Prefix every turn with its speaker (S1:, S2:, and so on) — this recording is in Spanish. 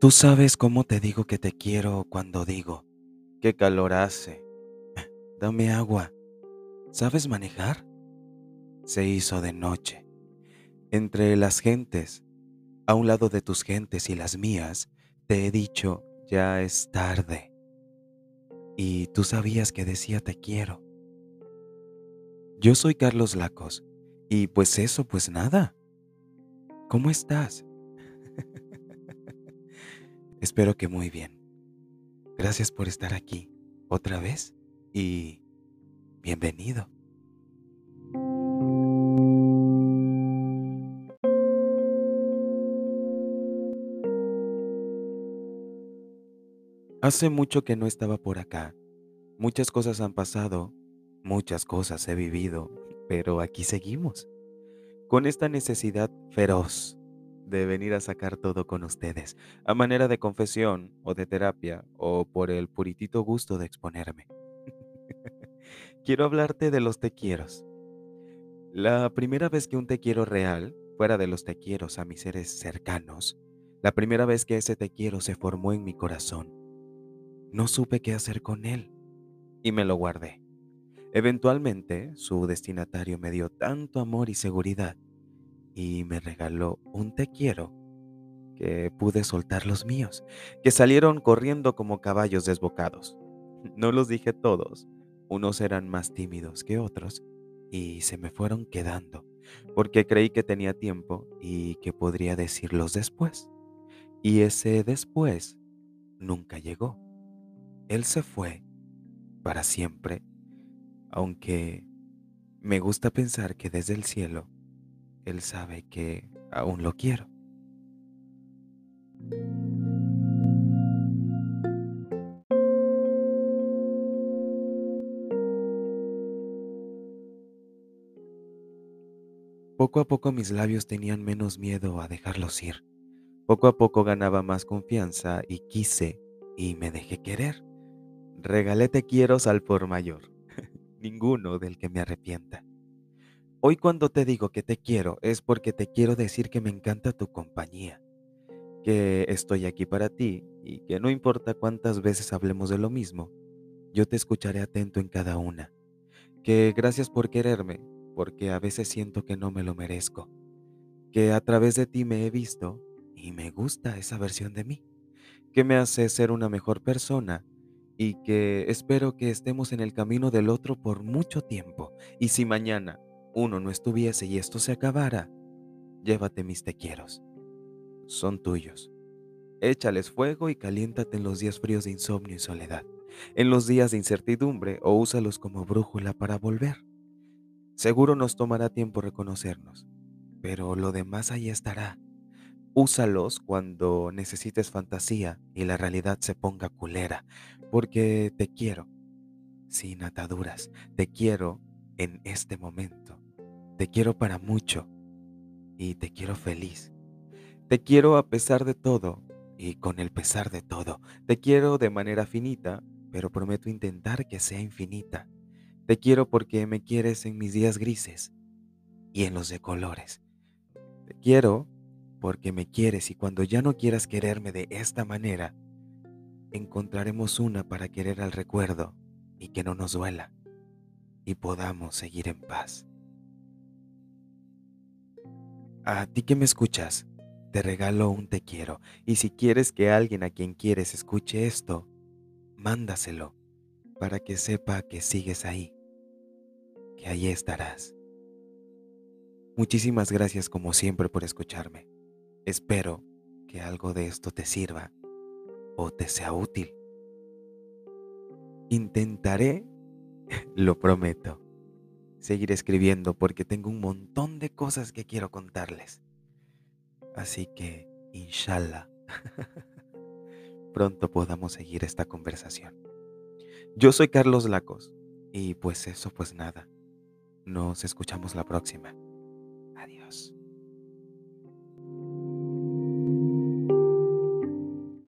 S1: Tú sabes cómo te digo que te quiero cuando digo, qué calor hace, dame agua. ¿Sabes manejar? Se hizo de noche. Entre las gentes, a un lado de tus gentes y las mías, te he dicho, ya es tarde. Y tú sabías que decía te quiero. Yo soy Carlos Lacos, y pues eso, pues nada. ¿Cómo estás? Espero que muy bien. Gracias por estar aquí otra vez y bienvenido. Hace mucho que no estaba por acá. Muchas cosas han pasado, muchas cosas he vivido, pero aquí seguimos, con esta necesidad feroz de venir a sacar todo con ustedes, a manera de confesión o de terapia o por el puritito gusto de exponerme. quiero hablarte de los te quieros. La primera vez que un te quiero real, fuera de los te quiero a mis seres cercanos, la primera vez que ese te quiero se formó en mi corazón, no supe qué hacer con él y me lo guardé. Eventualmente, su destinatario me dio tanto amor y seguridad y me regaló un te quiero que pude soltar los míos, que salieron corriendo como caballos desbocados. No los dije todos, unos eran más tímidos que otros y se me fueron quedando, porque creí que tenía tiempo y que podría decirlos después. Y ese después nunca llegó. Él se fue para siempre, aunque me gusta pensar que desde el cielo él sabe que aún lo quiero. Poco a poco mis labios tenían menos miedo a dejarlos ir. Poco a poco ganaba más confianza y quise y me dejé querer. Regalé te quiero al por mayor, ninguno del que me arrepienta. Hoy cuando te digo que te quiero es porque te quiero decir que me encanta tu compañía, que estoy aquí para ti y que no importa cuántas veces hablemos de lo mismo, yo te escucharé atento en cada una, que gracias por quererme, porque a veces siento que no me lo merezco, que a través de ti me he visto y me gusta esa versión de mí, que me hace ser una mejor persona y que espero que estemos en el camino del otro por mucho tiempo. Y si mañana uno no estuviese y esto se acabara, llévate mis tequieros. Son tuyos. Échales fuego y caliéntate en los días fríos de insomnio y soledad, en los días de incertidumbre o úsalos como brújula para volver. Seguro nos tomará tiempo reconocernos, pero lo demás ahí estará. Úsalos cuando necesites fantasía y la realidad se ponga culera, porque te quiero, sin ataduras, te quiero en este momento. Te quiero para mucho y te quiero feliz. Te quiero a pesar de todo y con el pesar de todo. Te quiero de manera finita, pero prometo intentar que sea infinita. Te quiero porque me quieres en mis días grises y en los de colores. Te quiero porque me quieres y cuando ya no quieras quererme de esta manera, encontraremos una para querer al recuerdo y que no nos duela y podamos seguir en paz. A ti que me escuchas, te regalo un te quiero y si quieres que alguien a quien quieres escuche esto, mándaselo para que sepa que sigues ahí, que ahí estarás. Muchísimas gracias como siempre por escucharme. Espero que algo de esto te sirva o te sea útil. Intentaré lo prometo. Seguir escribiendo porque tengo un montón de cosas que quiero contarles. Así que, inshallah, pronto podamos seguir esta conversación. Yo soy Carlos Lacos y pues eso, pues nada. Nos escuchamos la próxima.